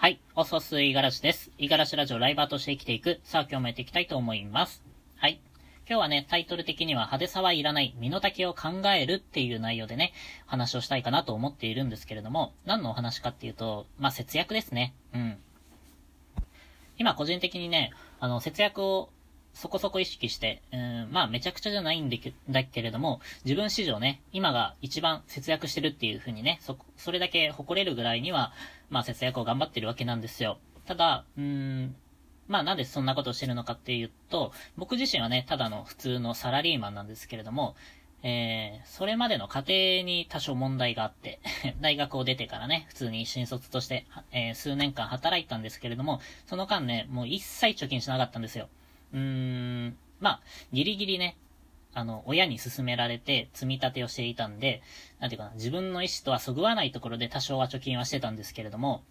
はい。おそすいがらしです。いがらしラジオライバーとして生きていく。さあ今日もやっていきたいと思います。はい。今日はね、タイトル的には派手さはいらない、身の丈を考えるっていう内容でね、話をしたいかなと思っているんですけれども、何のお話かっていうと、まあ、節約ですね。うん。今個人的にね、あの、節約をそこそこ意識して、うん、まあめちゃくちゃじゃないんだけだけれども、自分史上ね、今が一番節約してるっていう風にね、そ、それだけ誇れるぐらいには、まあ節約を頑張ってるわけなんですよ。ただ、うーん、まあなんでそんなことをしてるのかっていうと、僕自身はね、ただの普通のサラリーマンなんですけれども、えー、それまでの家庭に多少問題があって、大学を出てからね、普通に新卒として、えー、数年間働いたんですけれども、その間ね、もう一切貯金しなかったんですよ。うーん、まあ、ギリギリね、あの、親に勧められて積み立てをしていたんで、なんていうかな、自分の意思とはそぐわないところで多少は貯金はしてたんですけれども、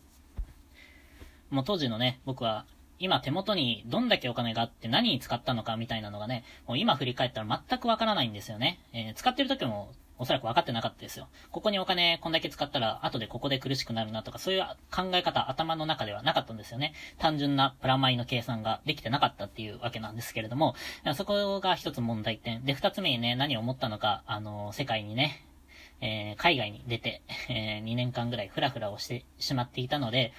もう当時のね、僕は、今手元にどんだけお金があって何に使ったのかみたいなのがね、もう今振り返ったら全くわからないんですよね。えー、使ってる時もおそらく分かってなかったですよ。ここにお金こんだけ使ったら後でここで苦しくなるなとかそういう考え方頭の中ではなかったんですよね。単純なプラマイの計算ができてなかったっていうわけなんですけれども、そこが一つ問題点。で、二つ目にね、何を思ったのか、あの、世界にね、えー、海外に出て、えー、2年間ぐらいフラフラをしてしまっていたので、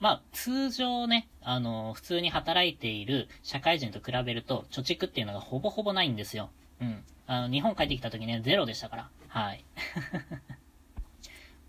まあ、通常ね、あの、普通に働いている社会人と比べると、貯蓄っていうのがほぼほぼないんですよ。うん。あの、日本帰ってきた時ね、ゼロでしたから。はい。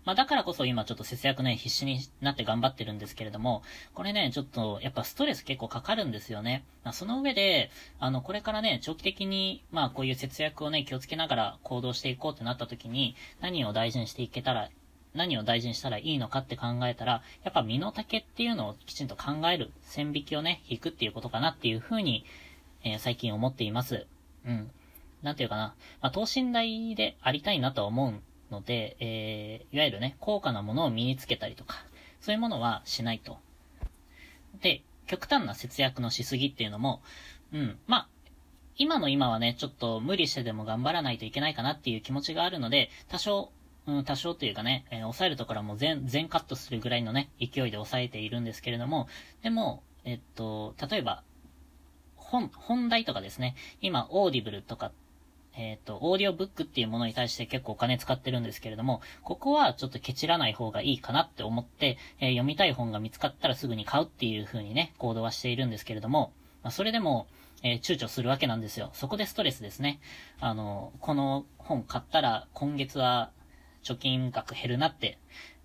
まあ、だからこそ今ちょっと節約ね、必死になって頑張ってるんですけれども、これね、ちょっと、やっぱストレス結構かかるんですよね。まあ、その上で、あの、これからね、長期的に、まあ、こういう節約をね、気をつけながら行動していこうってなった時に、何を大事にしていけたら何を大事にしたらいいのかって考えたら、やっぱ身の丈っていうのをきちんと考える、線引きをね、引くっていうことかなっていうふうに、えー、最近思っています。うん。なんていうかな。まあ、等身大でありたいなとは思うので、えー、いわゆるね、高価なものを身につけたりとか、そういうものはしないと。で、極端な節約のしすぎっていうのも、うん、まあ、今の今はね、ちょっと無理してでも頑張らないといけないかなっていう気持ちがあるので、多少うん、多少というかね、えー、抑えるところはもう全、全カットするぐらいのね、勢いで抑えているんですけれども、でも、えっと、例えば、本、本代とかですね、今、オーディブルとか、えっと、オーディオブックっていうものに対して結構お金使ってるんですけれども、ここはちょっとケチらない方がいいかなって思って、えー、読みたい本が見つかったらすぐに買うっていう風にね、行動はしているんですけれども、まあ、それでも、えー、躊躇するわけなんですよ。そこでストレスですね。あの、この本買ったら今月は貯金額減るなって。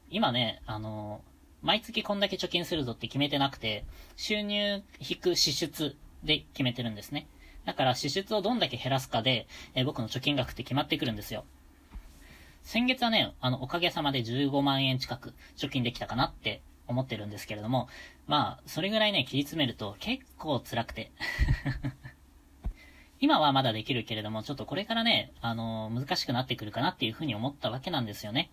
今ね、あの、毎月こんだけ貯金するぞって決めてなくて、収入引く支出で決めてるんですね。だから支出をどんだけ減らすかで、えー、僕の貯金額って決まってくるんですよ。先月はね、あの、おかげさまで15万円近く貯金できたかなって思ってるんですけれども、まあ、それぐらいね、切り詰めると結構辛くて。今はまだできるけれども、ちょっとこれからね、あのー、難しくなってくるかなっていうふうに思ったわけなんですよね。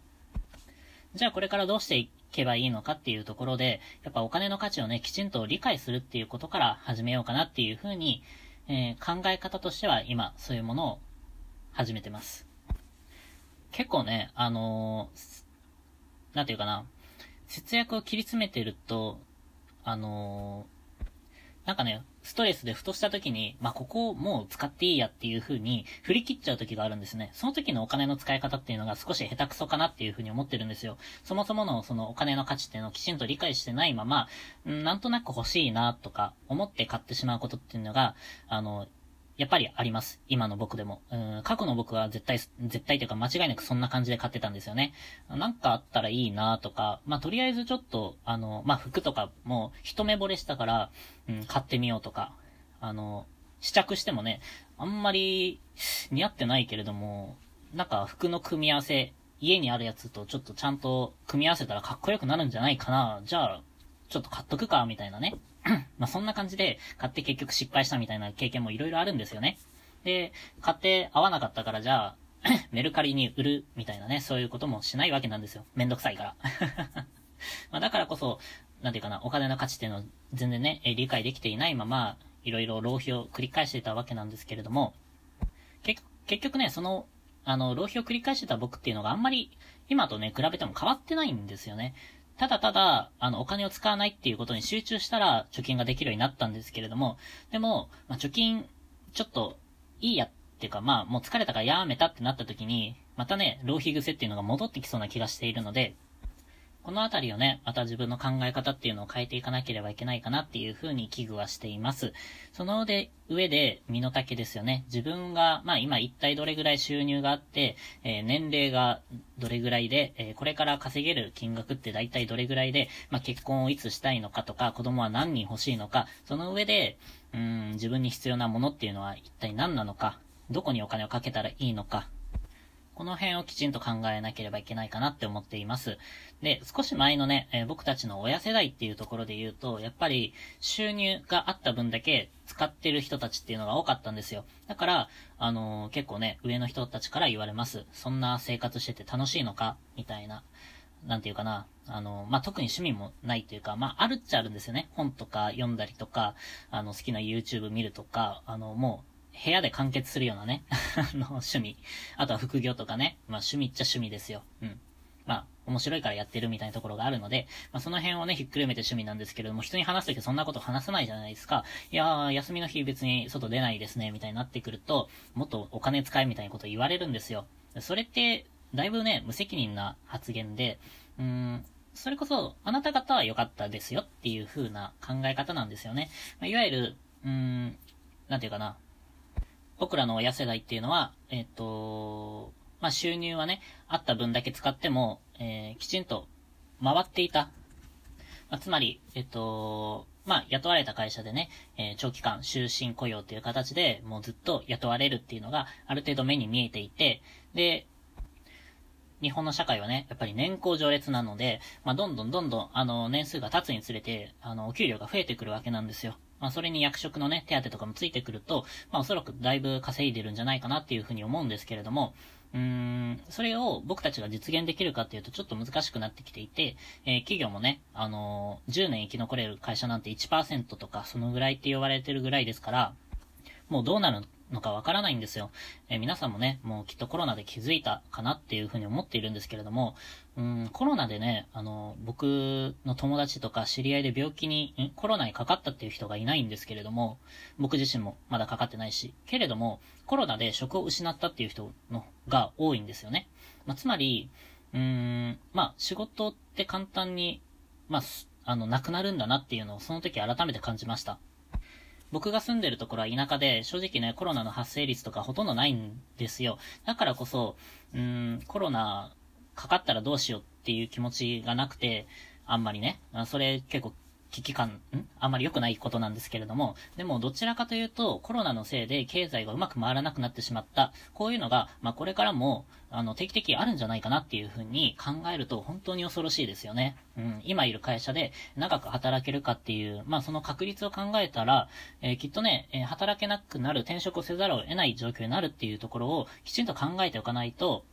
じゃあこれからどうしていけばいいのかっていうところで、やっぱお金の価値をね、きちんと理解するっていうことから始めようかなっていうふうに、えー、考え方としては今、そういうものを始めてます。結構ね、あのー、なんていうかな、節約を切り詰めてると、あのー、なんかね、ストレスでふとした時に、まあ、ここをもう使っていいやっていう風に振り切っちゃう時があるんですね。その時のお金の使い方っていうのが少し下手くそかなっていう風に思ってるんですよ。そもそものそのお金の価値っていうのをきちんと理解してないまま、なんとなく欲しいなとか思って買ってしまうことっていうのが、あの、やっぱりあります。今の僕でも。うん、過去の僕は絶対、絶対というか間違いなくそんな感じで買ってたんですよね。なんかあったらいいなとか、まあ、とりあえずちょっと、あの、まあ、服とかも一目惚れしたから、うん、買ってみようとか、あの、試着してもね、あんまり似合ってないけれども、なんか服の組み合わせ、家にあるやつとちょっとちゃんと組み合わせたらかっこよくなるんじゃないかな。じゃあ、ちょっと買っとくか、みたいなね。まあそんな感じで買って結局失敗したみたいな経験もいろいろあるんですよね。で、買って合わなかったからじゃあ、メルカリに売るみたいなね、そういうこともしないわけなんですよ。めんどくさいから。まだからこそ、なんていうかな、お金の価値っていうのを全然ね、理解できていないまま、いろいろ浪費を繰り返していたわけなんですけれども、結局ね、その、あの、浪費を繰り返してた僕っていうのがあんまり、今とね、比べても変わってないんですよね。ただただ、あの、お金を使わないっていうことに集中したら貯金ができるようになったんですけれども、でも、まあ、貯金、ちょっと、いいやっていうか、まあ、もう疲れたからやめたってなった時に、またね、浪費癖っていうのが戻ってきそうな気がしているので、このあたりをね、また自分の考え方っていうのを変えていかなければいけないかなっていうふうに危惧はしています。そので、上で、身の丈ですよね。自分が、まあ今一体どれぐらい収入があって、えー、年齢がどれぐらいで、えー、これから稼げる金額って大体どれぐらいで、まあ結婚をいつしたいのかとか、子供は何人欲しいのか、その上で、うん、自分に必要なものっていうのは一体何なのか、どこにお金をかけたらいいのか、この辺をきちんと考えなければいけないかなって思っています。で、少し前のね、えー、僕たちの親世代っていうところで言うと、やっぱり収入があった分だけ使ってる人たちっていうのが多かったんですよ。だから、あのー、結構ね、上の人たちから言われます。そんな生活してて楽しいのか？みたいな。なんていうかな。あの、まあ、特に趣味もないというか、まあ、あるっちゃあるんですよね。本とか読んだりとか、あの、好きな YouTube 見るとか、あの、もう、部屋で完結するようなね、あの、趣味。あとは副業とかね。まあ趣味っちゃ趣味ですよ。うん。まあ、面白いからやってるみたいなところがあるので、まあその辺をね、ひっくるめて趣味なんですけれども、人に話すときそんなこと話さないじゃないですか。いやー、休みの日別に外出ないですね、みたいになってくると、もっとお金使えみたいなこと言われるんですよ。それって、だいぶね、無責任な発言で、うーん、それこそ、あなた方は良かったですよっていう風な考え方なんですよね。まあ、いわゆる、うーん、なんていうかな、僕らの親世代っていうのは、えっ、と、まあ、収入はね、あった分だけ使っても、えー、きちんと回っていた。まあ、つまり、えっ、と、まあ、雇われた会社でね、えー、長期間終身雇用っていう形でもうずっと雇われるっていうのがある程度目に見えていて、で、日本の社会はね、やっぱり年功序列なので、まあ、どんどんどんどん、あの、年数が経つにつれて、あの、お給料が増えてくるわけなんですよ。まあ、それに役職のね、手当とかもついてくると、まあ、おそらくだいぶ稼いでるんじゃないかなっていうふうに思うんですけれども、うーん、それを僕たちが実現できるかっていうとちょっと難しくなってきていて、えー、企業もね、あのー、10年生き残れる会社なんて1%とかそのぐらいって言われてるぐらいですから、もうどうなるのかわからないんですよ。えー、皆さんもね、もうきっとコロナで気づいたかなっていうふうに思っているんですけれども、うん、コロナでね、あの、僕の友達とか知り合いで病気に、コロナにかかったっていう人がいないんですけれども、僕自身もまだかかってないし、けれども、コロナで職を失ったっていう人のが多いんですよね。まあ、つまり、うーん、まあ、仕事って簡単に、まあ、あの、なくなるんだなっていうのをその時改めて感じました。僕が住んでるところは田舎で、正直ね、コロナの発生率とかほとんどないんですよ。だからこそ、うん、コロナかかったらどうしようっていう気持ちがなくて、あんまりね、それ結構危機感、ん？あんまり良くないことなんですけれども、でもどちらかというと、コロナのせいで経済がうまく回らなくなってしまった。こういうのが、まあこれからも、あの、定期的にあるんじゃないかなっていうふうに考えると本当に恐ろしいですよね。うん、今いる会社で長く働けるかっていう、まあその確率を考えたら、えー、きっとね、えー、働けなくなる、転職をせざるを得ない状況になるっていうところをきちんと考えておかないと、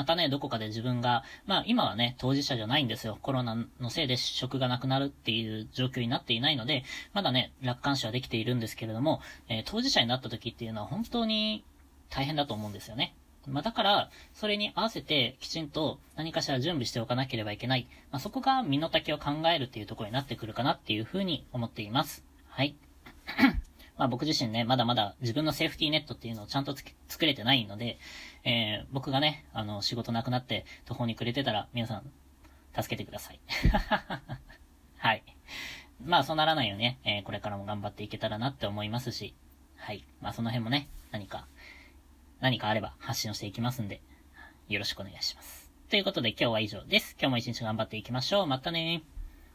またね、どこかで自分が、まあ今はね、当事者じゃないんですよ。コロナのせいで職がなくなるっていう状況になっていないので、まだね、楽観視はできているんですけれども、えー、当事者になった時っていうのは本当に大変だと思うんですよね。まあ、だから、それに合わせてきちんと何かしら準備しておかなければいけない。まあ、そこが身の丈を考えるっていうところになってくるかなっていうふうに思っています。はい。まあ僕自身ね、まだまだ自分のセーフティーネットっていうのをちゃんと作れてないので、えー、僕がね、あの、仕事なくなって途方に暮れてたら、皆さん、助けてください。はい。まあそうならないようにね、えー、これからも頑張っていけたらなって思いますし、はい。まあその辺もね、何か、何かあれば発信をしていきますんで、よろしくお願いします。ということで今日は以上です。今日も一日頑張っていきましょう。またねー。